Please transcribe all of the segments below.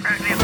Currently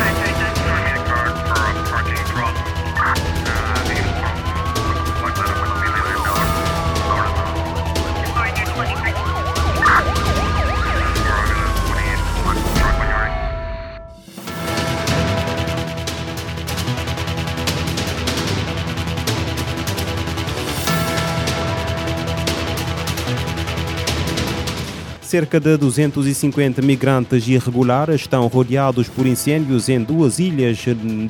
cerca de 250 migrantes irregulares estão rodeados por incêndios em duas ilhas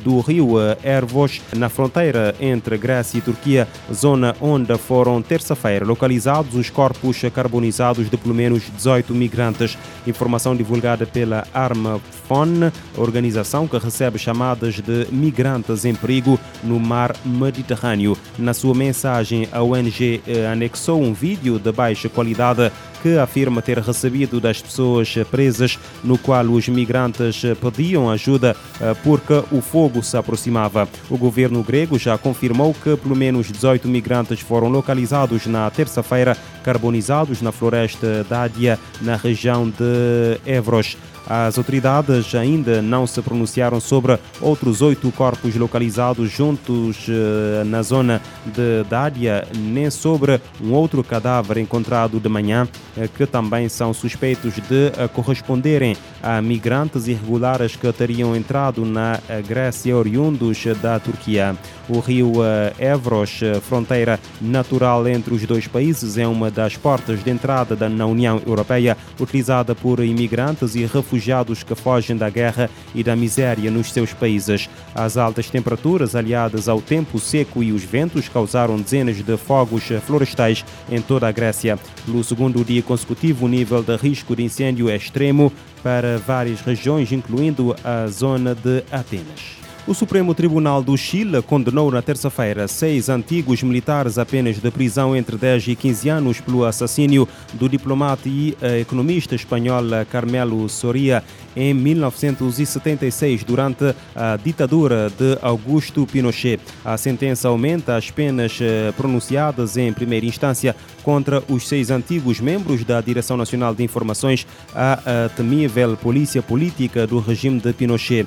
do rio Ervos, na fronteira entre Grécia e Turquia, zona onde foram terça-feira localizados os corpos carbonizados de pelo menos 18 migrantes. Informação divulgada pela Armafon, organização que recebe chamadas de migrantes em perigo no mar Mediterrâneo. Na sua mensagem, a ONG anexou um vídeo de baixa qualidade que afirma ter recebido das pessoas presas, no qual os migrantes pediam ajuda eh, porque o fogo se aproximava. O governo grego já confirmou que pelo menos 18 migrantes foram localizados na terça-feira, carbonizados na floresta d'Ádia, na região de Evros. As autoridades ainda não se pronunciaram sobre outros oito corpos localizados juntos eh, na zona de Dádia, nem sobre um outro cadáver encontrado de manhã, eh, que também são suspeitos de eh, corresponderem a migrantes irregulares que teriam entrado na Grécia oriundos da Turquia. O rio Evros, fronteira natural entre os dois países, é uma das portas de entrada na União Europeia, utilizada por imigrantes e refugiados refugiados que fogem da guerra e da miséria nos seus países. As altas temperaturas, aliadas ao tempo seco e os ventos, causaram dezenas de fogos florestais em toda a Grécia. Pelo segundo dia consecutivo, o nível de risco de incêndio é extremo para várias regiões, incluindo a zona de Atenas. O Supremo Tribunal do Chile condenou na terça-feira seis antigos militares a penas de prisão entre 10 e 15 anos pelo assassínio do diplomata e eh, economista espanhol Carmelo Soria em 1976, durante a ditadura de Augusto Pinochet. A sentença aumenta as penas eh, pronunciadas em primeira instância contra os seis antigos membros da Direção Nacional de Informações, a temível polícia política do regime de Pinochet.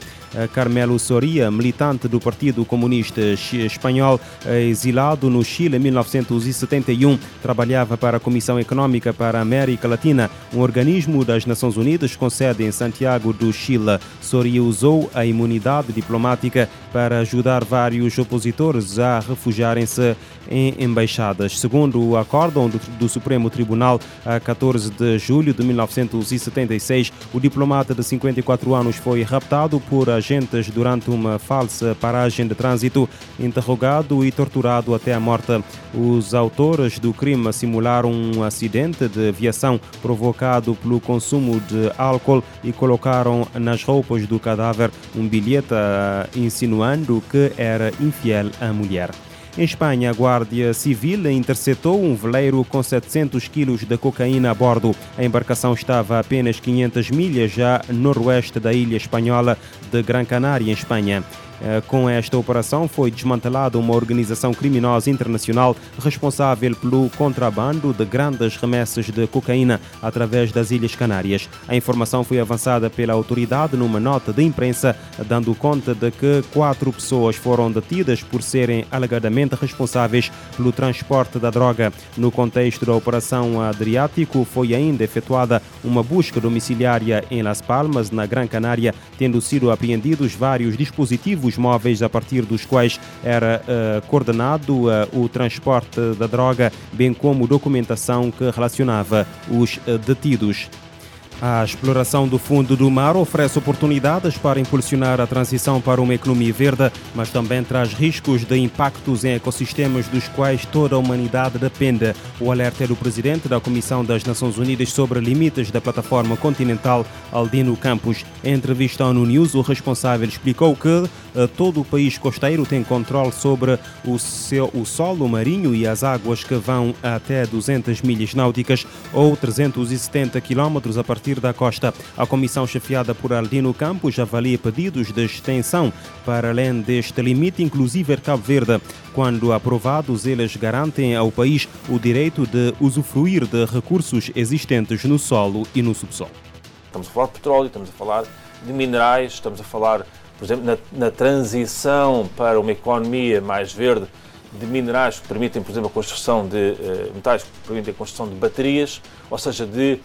Carmelo Soria, militante do Partido Comunista Espanhol, exilado no Chile em 1971, trabalhava para a Comissão Econômica para a América Latina, um organismo das Nações Unidas com sede em Santiago do Chile. Soria usou a imunidade diplomática para ajudar vários opositores a refugiarem-se em embaixadas. Segundo o acórdão do, do, Supremo Tribunal, a 14 de julho de 1976, o diplomata de 54 anos foi raptado por agentes durante uma falsa paragem de trânsito, interrogado e torturado até a morte. Os autores do crime simularam um acidente de aviação provocado pelo consumo de álcool e colocaram nas roupas do cadáver um bilhete eh, insinuando que era infiel à mulher. Em Espanha, a Guardia Civil interceptou um veleiro com 700 quilos de cocaína a bordo. A embarcação estava a apenas 500 milhas já noroeste da ilha espanhola de Gran Canária, em Espanha. Eh, com esta operação foi desmantelada uma organização criminosa internacional responsável pelo contrabando de grandes remessas de cocaína através das Ilhas Canárias. A informação foi avançada pela autoridade numa nota de imprensa, dando conta de que quatro pessoas foram detidas por serem alegadamente responsáveis pelo transporte da droga. No contexto da Operação Adriático, foi ainda efetuada uma busca domiciliária em Las Palmas, na Gran Canária, tendo sido apreendidos vários dispositivos dispositivos móveis a partir dos quais era uh, coordenado uh, o transporte da droga, bem como documentação que relacionava os uh, detidos. A exploração do fundo do mar oferece oportunidades para impulsionar a transição para uma economia verde, mas também traz riscos de impactos em ecossistemas dos quais toda a humanidade depende. O alerta é do presidente da Comissão das Nações Unidas sobre limites da plataforma continental, Aldino Campos. Em entrevista ao News, o responsável explicou que eh, todo o país costeiro tem controle sobre o, seu, o solo marinho e as águas que vão até 200 milhas náuticas ou 370 quilómetros a partir partir da costa. A comissão chefiada por Aldino Campos avalia pedidos de extensão para além deste limite, inclusive Cabo Verde. Quando aprovados, eles garantem ao país o direito de usufruir de recursos existentes no solo e no subsolo. Estamos a falar de petróleo, estamos a falar de minerais, estamos a falar, por exemplo, na, na transição para uma economia mais verde, de minerais que permitem, por exemplo, a construção de uh, metais que permitem a construção de baterias, ou seja, de,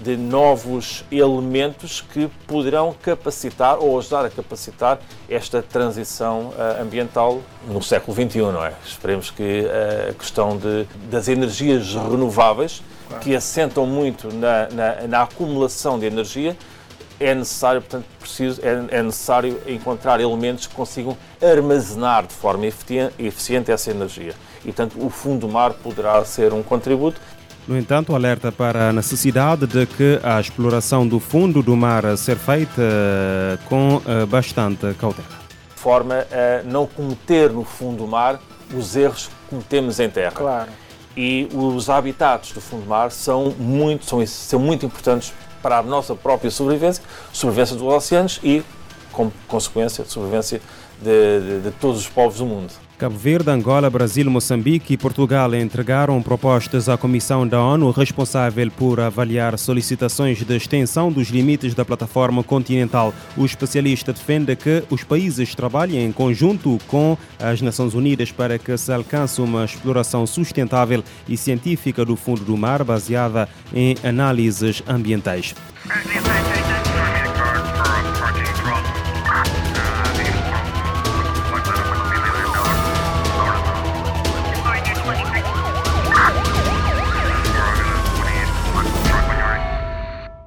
de novos elementos que poderão capacitar ou ajudar a capacitar esta transição uh, ambiental no século XXI, não é? Esperemos que uh, a questão de, das energias renováveis, que assentam muito na, na, na acumulação de energia, é necessário, portanto, preciso, é, é, necessário encontrar elementos que consigam armazenar de forma eficiente essa energia. E, portanto, o fundo do mar poderá ser um contributo. No entanto, alerta para a necessidade de que a exploração do fundo do mar ser feita eh, com eh, bastante cautela. De forma a não cometer no fundo do mar os erros que cometemos em terra. Claro. E os habitats do fundo do mar são muito, são, são muito importantes para a nossa própria sobrevivência, sobrevivência dos oceanos e, como consequência, sobrevivência de, de, de todos os povos do mundo. Cabo Verde, Angola, Brasil, Moçambique e Portugal entregaram propostas à Comissão da ONU responsável por avaliar solicitações de extensão dos limites da plataforma continental. O especialista defende que os países trabalhem em conjunto com as Nações Unidas para que se alcance uma exploração sustentável e científica do fundo do mar baseada em análises ambientais.